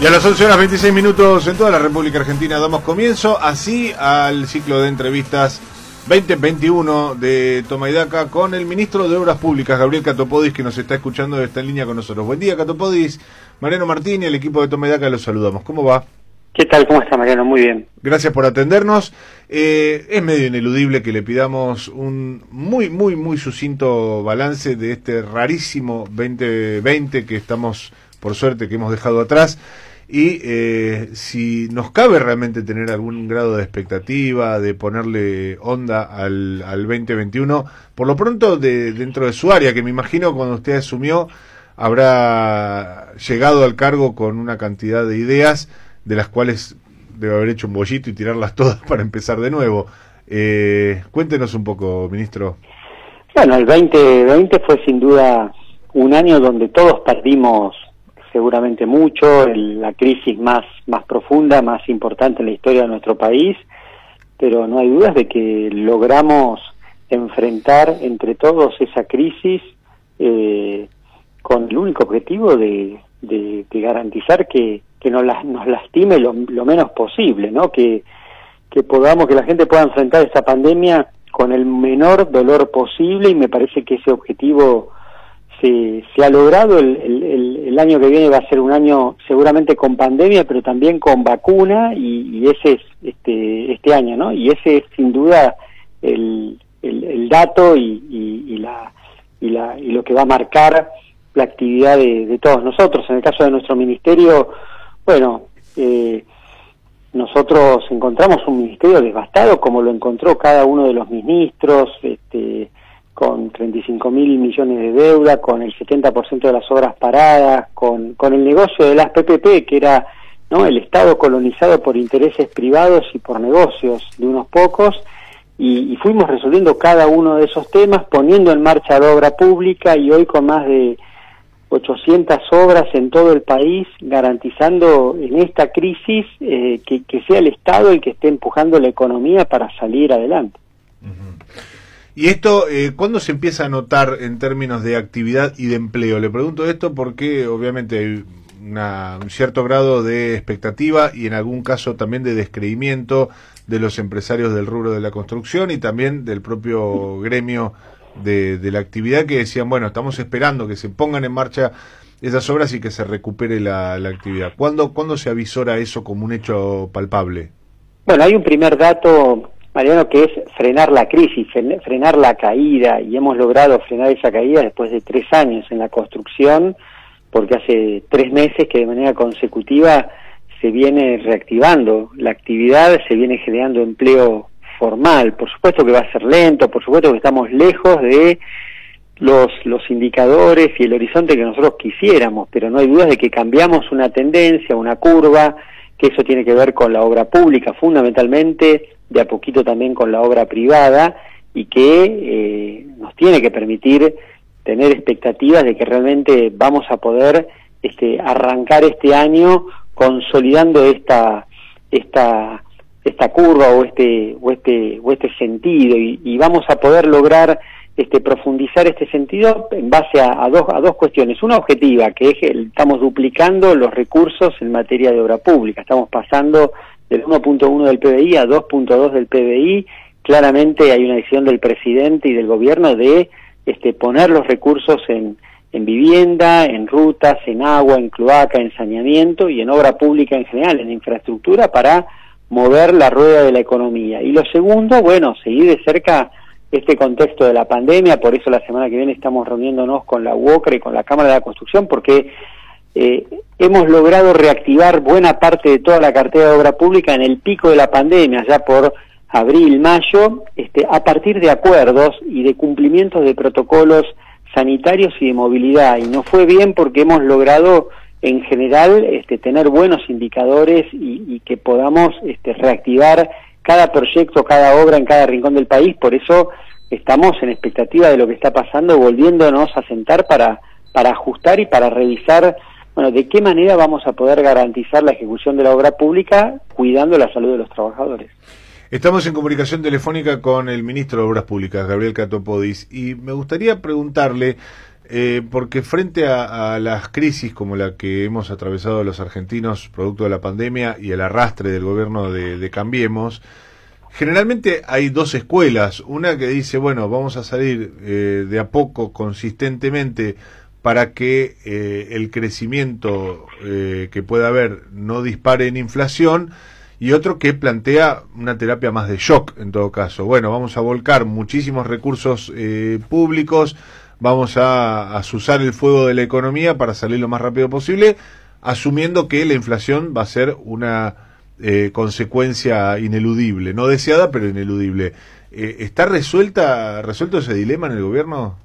Y a las 11 horas 26 minutos en toda la República Argentina damos comienzo así al ciclo de entrevistas 2021 de Toma y Daca con el ministro de Obras Públicas, Gabriel Catopodis, que nos está escuchando, está en línea con nosotros. Buen día, Catopodis. Mariano Martín y el equipo de Toma y Daca los saludamos. ¿Cómo va? ¿Qué tal? ¿Cómo está Mariano? Muy bien. Gracias por atendernos. Eh, es medio ineludible que le pidamos un muy, muy, muy sucinto balance de este rarísimo 2020 que estamos, por suerte, que hemos dejado atrás y eh, si nos cabe realmente tener algún grado de expectativa, de ponerle onda al, al 2021, por lo pronto de, dentro de su área, que me imagino cuando usted asumió habrá llegado al cargo con una cantidad de ideas de las cuales debe haber hecho un bollito y tirarlas todas para empezar de nuevo. Eh, cuéntenos un poco, ministro. Bueno, el 2020 fue sin duda un año donde todos perdimos seguramente mucho, la crisis más, más profunda, más importante en la historia de nuestro país, pero no hay dudas de que logramos enfrentar entre todos esa crisis eh, con el único objetivo de, garantizar que, que nos, nos lastime lo, lo, menos posible, ¿no? Que, que podamos, que la gente pueda enfrentar esta pandemia con el menor dolor posible y me parece que ese objetivo se, se ha logrado. El, el, año que viene va a ser un año seguramente con pandemia, pero también con vacuna y, ese es este, este año, ¿no? Y ese es sin duda el, el, dato y, y, la, y, la, y lo que va a marcar la actividad de, de todos nosotros. En el caso de nuestro ministerio, bueno, eh, nosotros encontramos un ministerio devastado como lo encontró cada uno de los ministros, este, con 35 mil millones de deuda, con el 70% de las obras paradas, con, con el negocio de las PPP, que era ¿no? el Estado colonizado por intereses privados y por negocios de unos pocos, y, fuimos resolviendo cada uno de esos temas, poniendo en marcha la obra pública y hoy con más de 800 obras en todo el país, garantizando en esta crisis eh, que, que, sea el Estado el que esté empujando la economía para salir adelante. ¿Y esto eh, cuándo se empieza a notar en términos de actividad y de empleo? Le pregunto esto porque obviamente hay un cierto grado de expectativa y en algún caso también de descreimiento de los empresarios del rubro de la construcción y también del propio gremio de, la actividad que decían, bueno, estamos esperando que se pongan en marcha esas obras y que se recupere la, la actividad. ¿Cuándo, ¿Cuándo se avisora eso como un hecho palpable? Bueno, hay un primer dato Mariano, que es frenar la crisis, frenar la caída, y hemos logrado frenar esa caída después de tres años en la construcción, porque hace tres meses que de manera consecutiva se viene reactivando la actividad, se viene generando empleo formal. Por supuesto que va a ser lento, por supuesto que estamos lejos de los, los indicadores y el horizonte que nosotros quisiéramos, pero no hay dudas de que cambiamos una tendencia, una curva, que eso tiene que ver con la obra pública fundamentalmente, de a poquito también con la obra privada y que eh, nos tiene que permitir tener expectativas de que realmente vamos a poder este, arrancar este año consolidando esta esta esta curva o este o este o este sentido y, y vamos a poder lograr este, profundizar este sentido en base a, dos, a dos cuestiones. Una objetiva, que es que estamos duplicando los recursos en materia de obra pública. Estamos pasando del 1.1 del PBI a 2.2 del PBI. Claramente hay una decisión del presidente y del gobierno de este, poner los recursos en, en vivienda, en rutas, en agua, en cloaca, en saneamiento y en obra pública en general, en infraestructura para mover la rueda de la economía. Y lo segundo, bueno, seguir de cerca este contexto de la pandemia, por eso la semana que viene estamos reuniéndonos con la UOCRE y con la Cámara de la Construcción, porque eh, hemos logrado reactivar buena parte de toda la cartera de obra pública en el pico de la pandemia, ya por abril, mayo, este, a partir de acuerdos y de cumplimientos de protocolos sanitarios y de movilidad. Y no fue bien porque hemos logrado en general este, tener buenos indicadores y, y que podamos este, reactivar cada proyecto, cada obra en cada rincón del país, por eso estamos en expectativa de lo que está pasando, volviéndonos a sentar para, para ajustar y para revisar, bueno, de qué manera vamos a poder garantizar la ejecución de la obra pública cuidando la salud de los trabajadores. Estamos en comunicación telefónica con el ministro de Obras Públicas, Gabriel Catopodis, y me gustaría preguntarle, eh, porque frente a, las crisis como la que hemos atravesado los argentinos producto de la pandemia y el arrastre del gobierno de, Cambiemos, generalmente hay dos escuelas. Una que dice, bueno, vamos a salir eh, de a poco, consistentemente, para que eh, el crecimiento que pueda haber no dispare en inflación y otro que plantea una terapia más de shock en todo caso. Bueno, vamos a volcar muchísimos recursos públicos vamos a, a el fuego de la economía para salir lo más rápido posible, asumiendo que la inflación va a ser una eh, consecuencia ineludible, no deseada, pero ineludible. Eh, ¿Está resuelta, resuelto ese dilema en el gobierno?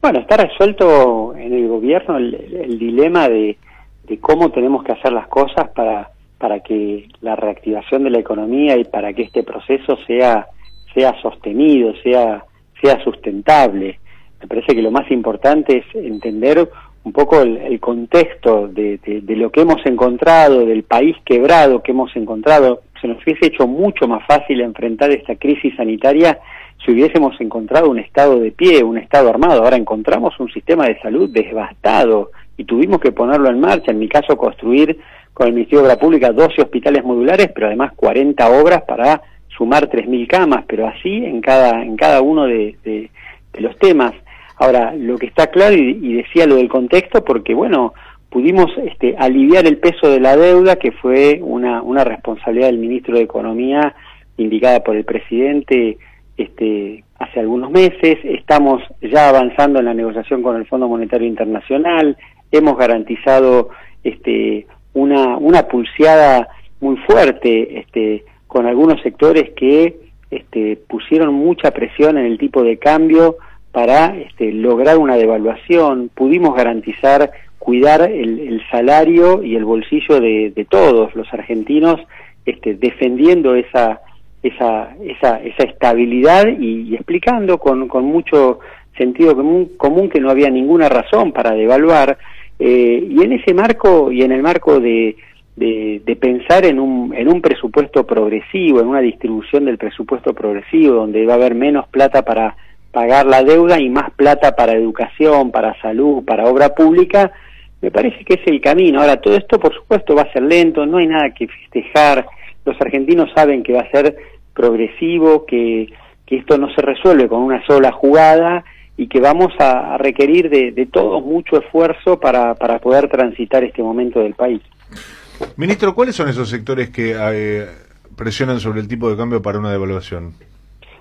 Bueno, está resuelto en el gobierno el, dilema de, de, cómo tenemos que hacer las cosas para, para que la reactivación de la economía y para que este proceso sea, sea sostenido, sea sea sustentable. Me parece que lo más importante es entender un poco el, contexto de, lo que hemos encontrado, del país quebrado que hemos encontrado. Se nos hubiese hecho mucho más fácil enfrentar esta crisis sanitaria si hubiésemos encontrado un Estado de pie, un Estado armado. Ahora encontramos un sistema de salud devastado y tuvimos que ponerlo en marcha. En mi caso, construir con el Ministerio de Obra Pública 12 hospitales modulares, pero además 40 obras para sumar 3.000 camas, pero así en cada, en cada uno de, los temas. Ahora, lo que está claro, y, decía lo del contexto, porque bueno, pudimos este, aliviar el peso de la deuda, que fue una, una responsabilidad del ministro de Economía indicada por el presidente este, hace algunos meses. Estamos ya avanzando en la negociación con el Fondo Monetario Internacional. Hemos garantizado este, una, una pulseada muy fuerte este, con algunos sectores que este, pusieron mucha presión en el tipo de cambio para este, lograr una devaluación. Pudimos garantizar cuidar el, salario y el bolsillo de, todos los argentinos, este, defendiendo esa, esa, esa, esa estabilidad y, explicando con, con, mucho sentido común, común, que no había ninguna razón para devaluar. Eh, y en ese marco y en el marco de, de, pensar en un, en un presupuesto progresivo, en una distribución del presupuesto progresivo, donde va a haber menos plata para pagar la deuda y más plata para educación, para salud, para obra pública, me parece que es el camino. Ahora, todo esto, por supuesto, va a ser lento, no hay nada que festejar, los argentinos saben que va a ser progresivo, que, que esto no se resuelve con una sola jugada y que vamos a, requerir de, de todos mucho esfuerzo para, para poder transitar este momento del país. Ministro, ¿cuáles son esos sectores que eh, presionan sobre el tipo de cambio para una devaluación?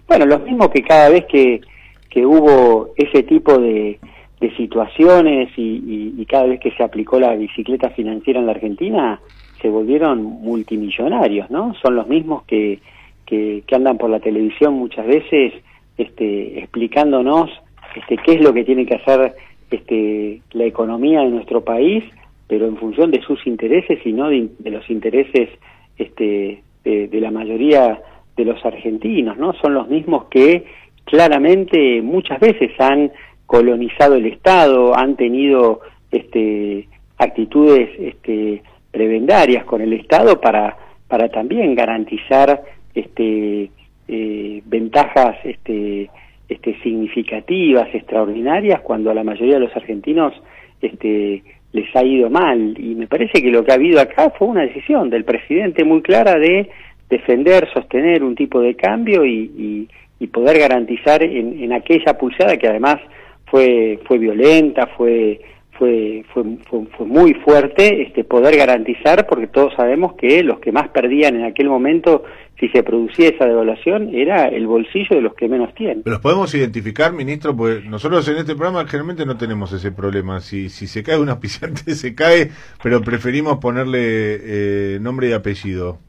Bueno, lo mismo que cada vez que, que hubo ese tipo de, de situaciones y, cada vez que se aplicó la bicicleta financiera en la Argentina, se volvieron multimillonarios, ¿no? Son los mismos que, que, que andan por la televisión muchas veces este, explicándonos este, qué es lo que tiene que hacer este, la economía de nuestro país pero en función de sus intereses y no de, los intereses este, de, la mayoría de los argentinos, ¿no? Son los mismos que claramente muchas veces han colonizado el Estado, han tenido este, actitudes este, prebendarias con el Estado para, para también garantizar este, eh, ventajas este, este, significativas, extraordinarias, cuando a la mayoría de los argentinos este, les ha ido mal. Y me parece que lo que ha habido acá fue una decisión del presidente muy clara de defender, sostener un tipo de cambio y, y, poder garantizar en, en, aquella pulsada que además fue, fue violenta, fue, fue, fue, fue, muy fuerte, este, poder garantizar, porque todos sabemos que los que más perdían en aquel momento si se producía esa devaluación era el bolsillo de los que menos tienen. ¿Los podemos identificar, ministro? Pues nosotros en este programa generalmente no tenemos ese problema. Si, si se cae un auspiciante, se cae, pero preferimos ponerle eh, nombre y apellido.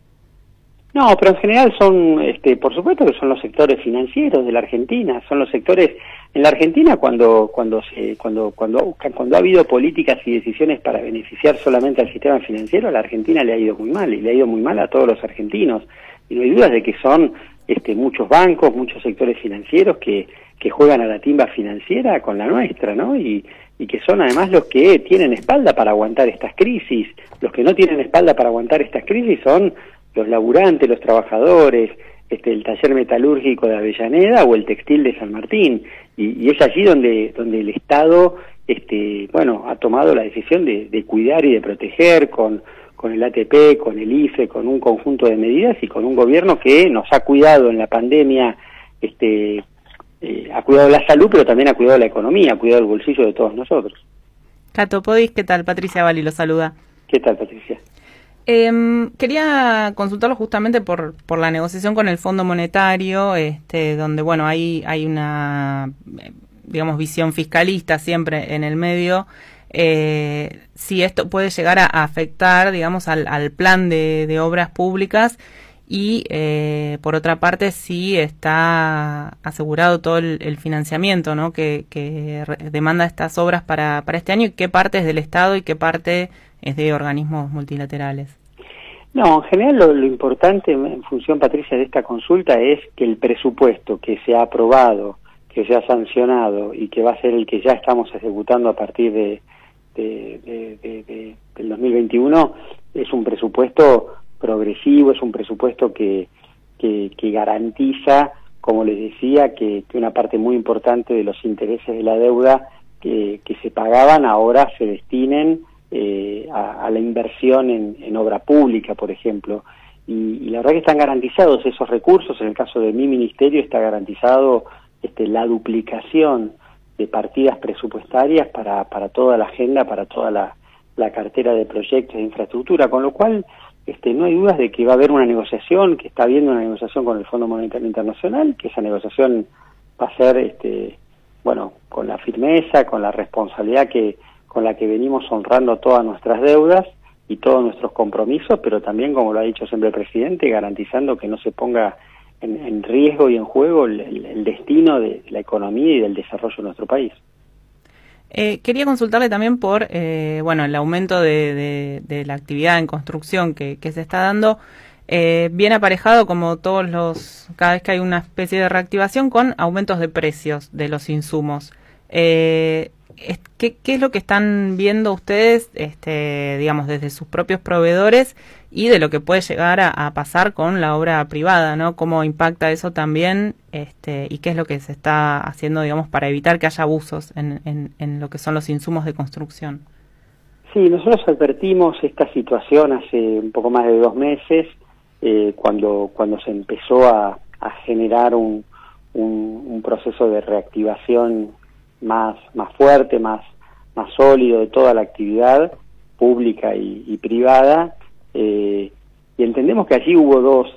No, pero en general son, este, por supuesto que son los sectores financieros de la Argentina, son los sectores en la Argentina cuando cuando se cuando cuando cuando ha habido políticas y decisiones para beneficiar solamente al sistema financiero, a la Argentina le ha ido muy mal y le ha ido muy mal a todos los argentinos y no hay dudas de que son este, muchos bancos, muchos sectores financieros que, que juegan a la timba financiera con la nuestra, ¿no? Y, y que son además los que tienen espalda para aguantar estas crisis. Los que no tienen espalda para aguantar estas crisis son los laburantes, los trabajadores, este, el taller metalúrgico de Avellaneda o el textil de San Martín. Y, es allí donde, donde el Estado este, bueno, ha tomado la decisión de, de cuidar y de proteger con, con el ATP, con el IFE, con un conjunto de medidas y con un gobierno que nos ha cuidado en la pandemia, este, eh, ha cuidado la salud, pero también ha cuidado la economía, ha cuidado el bolsillo de todos nosotros. Cato Podis, ¿qué tal? Patricia Bali lo saluda. ¿Qué tal, Patricia? Eh, quería consultarlo justamente por, por la negociación con el Fondo Monetario, este, donde, bueno, hay, hay una, digamos, visión fiscalista siempre en el medio. Eh, si esto puede llegar a, afectar, digamos, al, al plan de, de, obras públicas y, eh, por otra parte, si está asegurado todo el, financiamiento ¿no? que, demanda estas obras para, para este año y qué parte es del Estado y qué parte es de organismos multilaterales. No, en general lo, lo, importante en función, Patricia, de esta consulta es que el presupuesto que se ha aprobado, que se ha sancionado y que va a ser el que ya estamos ejecutando a partir de, de, de, de del 2021 es un presupuesto progresivo, es un presupuesto que, que, garantiza, como les decía, que, una parte muy importante de los intereses de la deuda que, se pagaban ahora se destinen eh, a, a, la inversión en, en, obra pública, por ejemplo. Y, la verdad que están garantizados esos recursos. En el caso de mi ministerio está garantizado este, la duplicación de partidas presupuestarias para, para toda la agenda, para toda la cartera de proyectos de infraestructura, con lo cual este, no hay dudas de que va a haber una negociación, que está habiendo una negociación con el Fondo Monetario Internacional, que esa negociación va a ser, este, bueno, con la firmeza, con la responsabilidad que con la que venimos honrando todas nuestras deudas y todos nuestros compromisos, pero también, como lo ha dicho siempre el presidente, garantizando que no se ponga en, en riesgo y en juego el, el, destino de la economía y del desarrollo de nuestro país. Eh, quería consultarle también por eh, bueno el aumento de, la actividad en construcción que, se está dando, eh, bien aparejado como todos los, cada vez que hay una especie de reactivación, con aumentos de precios de los insumos. Eh, ¿qué, ¿qué, es lo que están viendo ustedes, este, digamos, desde sus propios proveedores y de lo que puede llegar a, pasar con la obra privada, ¿no? ¿Cómo impacta eso también este, y qué es lo que se está haciendo, digamos, para evitar que haya abusos en, en, lo que son los insumos de construcción? Sí, nosotros advertimos esta situación hace un poco más de dos meses, eh, cuando, cuando se empezó a, a generar un, un, proceso de reactivación más, más fuerte, más, más sólido de toda la actividad pública y privada. Eh, y entendemos que allí hubo dos,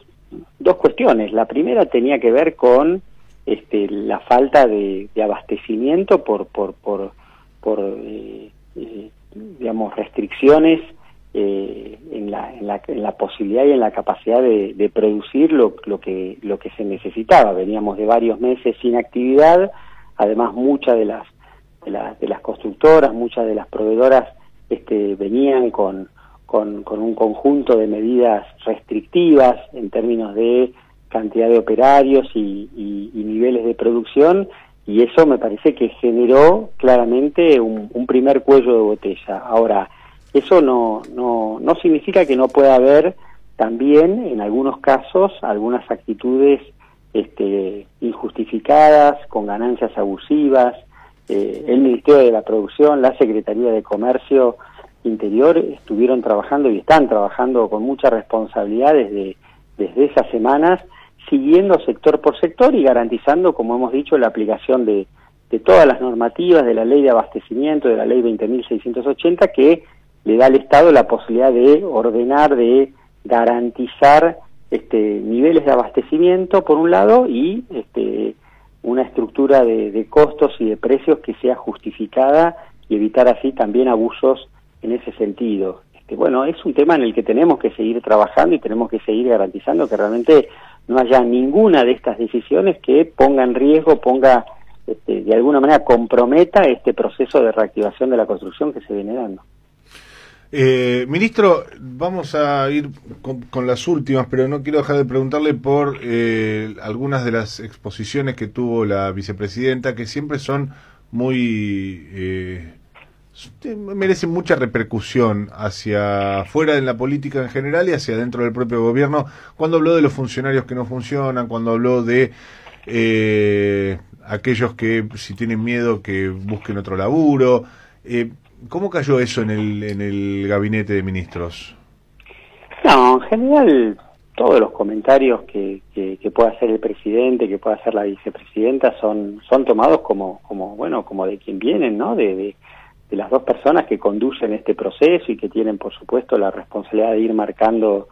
dos cuestiones. La primera tenía que ver con este, la falta de, de abastecimiento por, por, por, por eh, eh, digamos, restricciones eh, en, la, en, la, en, la, posibilidad y en la capacidad de, producir lo, lo, que, lo que se necesitaba. Veníamos de varios meses sin actividad, Además, muchas de las, de, la, de las constructoras, muchas de las proveedoras este, venían con, con, un conjunto de medidas restrictivas en términos de cantidad de operarios y, niveles de producción y eso me parece que generó claramente un, un, primer cuello de botella. Ahora, eso no, no, no significa que no pueda haber también, en algunos casos, algunas actitudes este, injustificadas, con ganancias abusivas. Eh, el Ministerio de la Producción, la Secretaría de Comercio Interior estuvieron trabajando y están trabajando con mucha responsabilidad desde, esas semanas, siguiendo sector por sector y garantizando, como hemos dicho, la aplicación de, todas las normativas de la ley de abastecimiento, de la ley 20.680, que le da al Estado la posibilidad de ordenar, de garantizar este, niveles de abastecimiento por un lado y este, una estructura de, costos y de precios que sea justificada y evitar así también abusos en ese sentido. Este, bueno, es un tema en el que tenemos que seguir trabajando y tenemos que seguir garantizando que realmente no haya ninguna de estas decisiones que ponga en riesgo, ponga este, de alguna manera comprometa este proceso de reactivación de la construcción que se viene dando. Eh, ministro, vamos a ir con, las últimas, pero no quiero dejar de preguntarle por eh, algunas de las exposiciones que tuvo la vicepresidenta, que siempre son muy, eh, merece mucha repercusión hacia afuera de la política en general y hacia dentro del propio gobierno. Cuando habló de los funcionarios que no funcionan, cuando habló de eh, aquellos que si tienen miedo que busquen otro laburo. Eh, ¿Cómo cayó eso en el, en el gabinete de ministros? No, en general todos los comentarios que, que, pueda hacer el presidente, que pueda hacer la vicepresidenta, son, son tomados como, como, bueno, como de quien vienen, ¿no? De, las dos personas que conducen este proceso y que tienen, por supuesto, la responsabilidad de ir marcando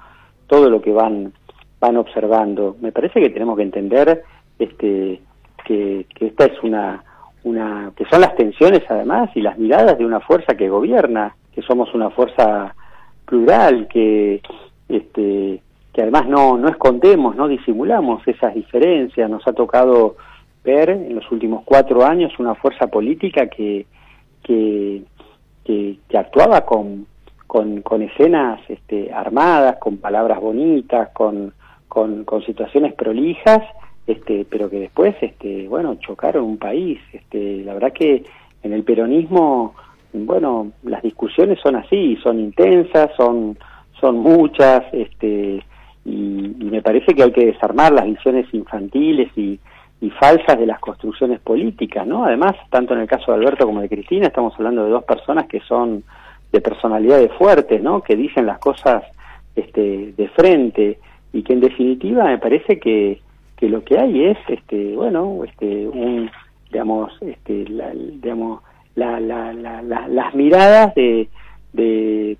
todo lo que van, van observando. Me parece que tenemos que entender este, que, que esta es una, una, que son las tensiones además y las miradas de una fuerza que gobierna, que somos una fuerza plural, que, este, que además no, no escondemos, no disimulamos esas diferencias. Nos ha tocado ver en los últimos cuatro años una fuerza política que, que, que, actuaba con, con, escenas este, armadas, con palabras bonitas, con, con, situaciones prolijas, este, pero que después, este, bueno, chocaron un país. Este, la verdad que en el peronismo, bueno, las discusiones son así, son intensas, son, son muchas, este, y, me parece que hay que desarmar las visiones infantiles y, falsas de las construcciones políticas, ¿no? Además, tanto en el caso de Alberto como de Cristina, estamos hablando de dos personas que son de personalidades fuertes, ¿no? Que dicen las cosas este, de frente y que en definitiva me parece que, que lo que hay es, este, bueno, este, un, digamos, este, la, digamos, la, la, las miradas de, de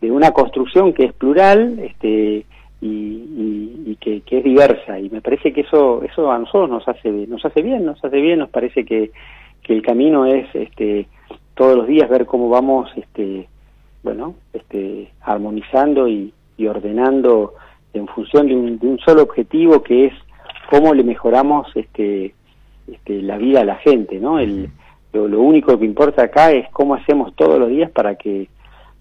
de una construcción que es plural este, y, que, es diversa. Y me parece que eso eso a nosotros nos hace nos hace bien nos hace bien nos parece que, que el camino es este todos los días ver cómo vamos este bueno este armonizando y, ordenando en función de un, de un, solo objetivo que es cómo le mejoramos este, este la vida a la gente no el lo, lo único que importa acá es cómo hacemos todos los días para que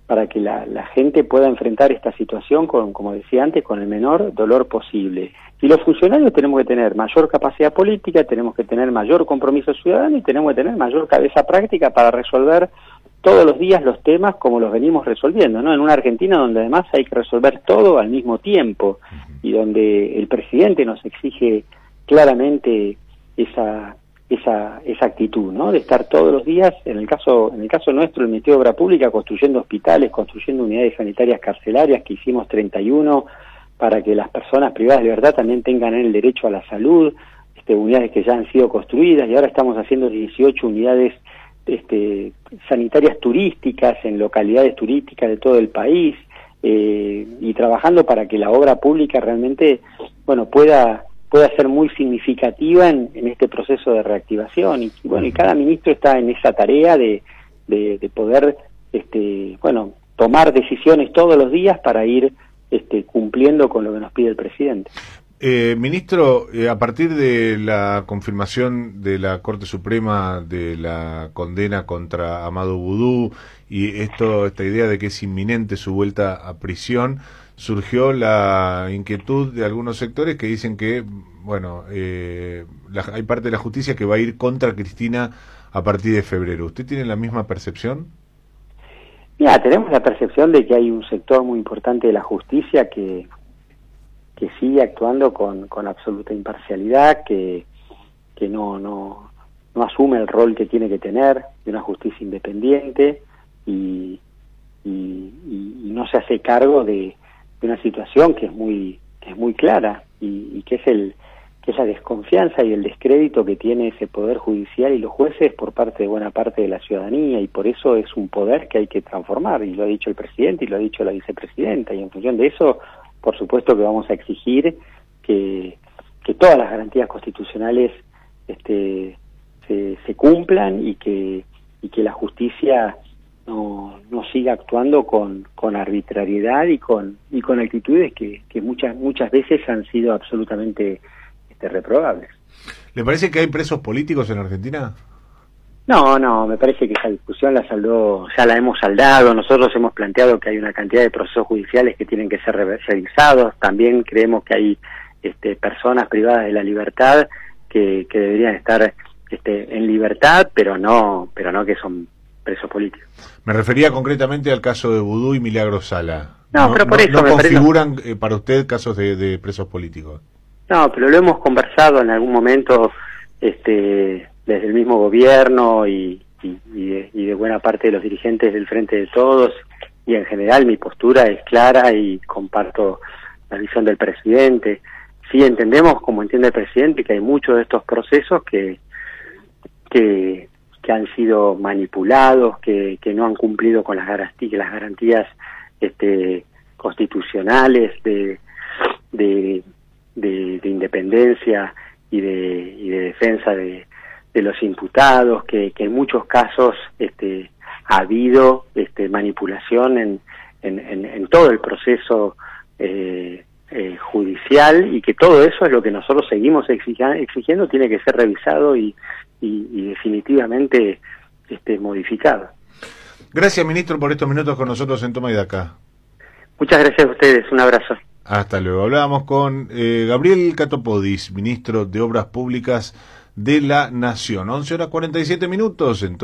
para que la, gente pueda enfrentar esta situación con, como decía antes, con el menor dolor posible. Y los funcionarios tenemos que tener mayor capacidad política, tenemos que tener mayor compromiso ciudadano y tenemos que tener mayor cabeza práctica para resolver todos los días los temas como los venimos resolviendo, ¿no? En una Argentina donde además hay que resolver todo al mismo tiempo y donde el presidente nos exige claramente esa esa, esa actitud, ¿no? De estar todos los días, en el caso, en el caso nuestro, el Ministerio de Obra Pública, construyendo hospitales, construyendo unidades sanitarias carcelarias, que hicimos 31 para que las personas privadas de libertad también tengan el derecho a la salud, este, unidades que ya han sido construidas, y ahora estamos haciendo 18 unidades este, sanitarias turísticas en localidades turísticas de todo el país, eh, y trabajando para que la obra pública realmente, bueno, pueda pueda ser muy significativa en, este proceso de reactivación y, bueno y cada ministro está en esa tarea de, de, poder este bueno tomar decisiones todos los días para ir este, cumpliendo con lo que nos pide el presidente. Eh, ministro, eh, a partir de la confirmación de la Corte Suprema de la condena contra Amado Boudou y esto, esta idea de que es inminente su vuelta a prisión, surgió la inquietud de algunos sectores que dicen que, bueno, eh, hay parte de la justicia que va a ir contra Cristina a partir de febrero. ¿Usted tiene la misma percepción? Mira, tenemos la percepción de que hay un sector muy importante de la justicia que, que sigue actuando con, con absoluta imparcialidad, que, que no, no, no asume el rol que tiene que tener de una justicia independiente y, y, y no se hace cargo de, una situación que es muy que es muy clara y, que es el que es la desconfianza y el descrédito que tiene ese poder judicial y los jueces por parte de buena parte de la ciudadanía. Y por eso es un poder que hay que transformar. Y lo ha dicho el presidente y lo ha dicho la vicepresidenta. Y en función de eso por supuesto que vamos a exigir que, que todas las garantías constitucionales este, se, se cumplan y que y que la justicia no, no siga actuando con, con arbitrariedad y con, y con actitudes que, que muchas, muchas veces han sido absolutamente este, reprobables. ¿Le parece que hay presos políticos en Argentina? No, no, me parece que esa discusión la saldó, ya la hemos saldado. Nosotros hemos planteado que hay una cantidad de procesos judiciales que tienen que ser revisados. También creemos que hay este, personas privadas de la libertad que, que deberían estar este, en libertad, pero no, pero no que son presos políticos. Me refería concretamente al caso de Vudú y Milagro Sala. No, pero por eso no me configuran eh, para usted casos de, de presos políticos. No, pero lo hemos conversado en algún momento este, desde el mismo gobierno y, y- y de, y de buena parte de los dirigentes del Frente de Todos y en general mi postura es clara y comparto la visión del presidente. Sí entendemos, como entiende el presidente, que hay muchos de estos procesos que, que, que han sido manipulados, que, que no han cumplido con las garantías, las garantías este, constitucionales de, de, de, de independencia y de, y de defensa de, de los imputados, que, en muchos casos este, ha habido este, manipulación en, en, en, en todo el proceso eh, eh, judicial y que todo eso es lo que nosotros seguimos exigiendo, tiene que ser revisado y, y, y definitivamente este, modificado. Gracias, ministro, por estos minutos con nosotros en Toma y Daca. Muchas gracias a ustedes, un abrazo. Hasta luego. Hablábamos con eh, Gabriel Catopodis, ministro de Obras Públicas de la Nación. 11 horas 47 minutos en toda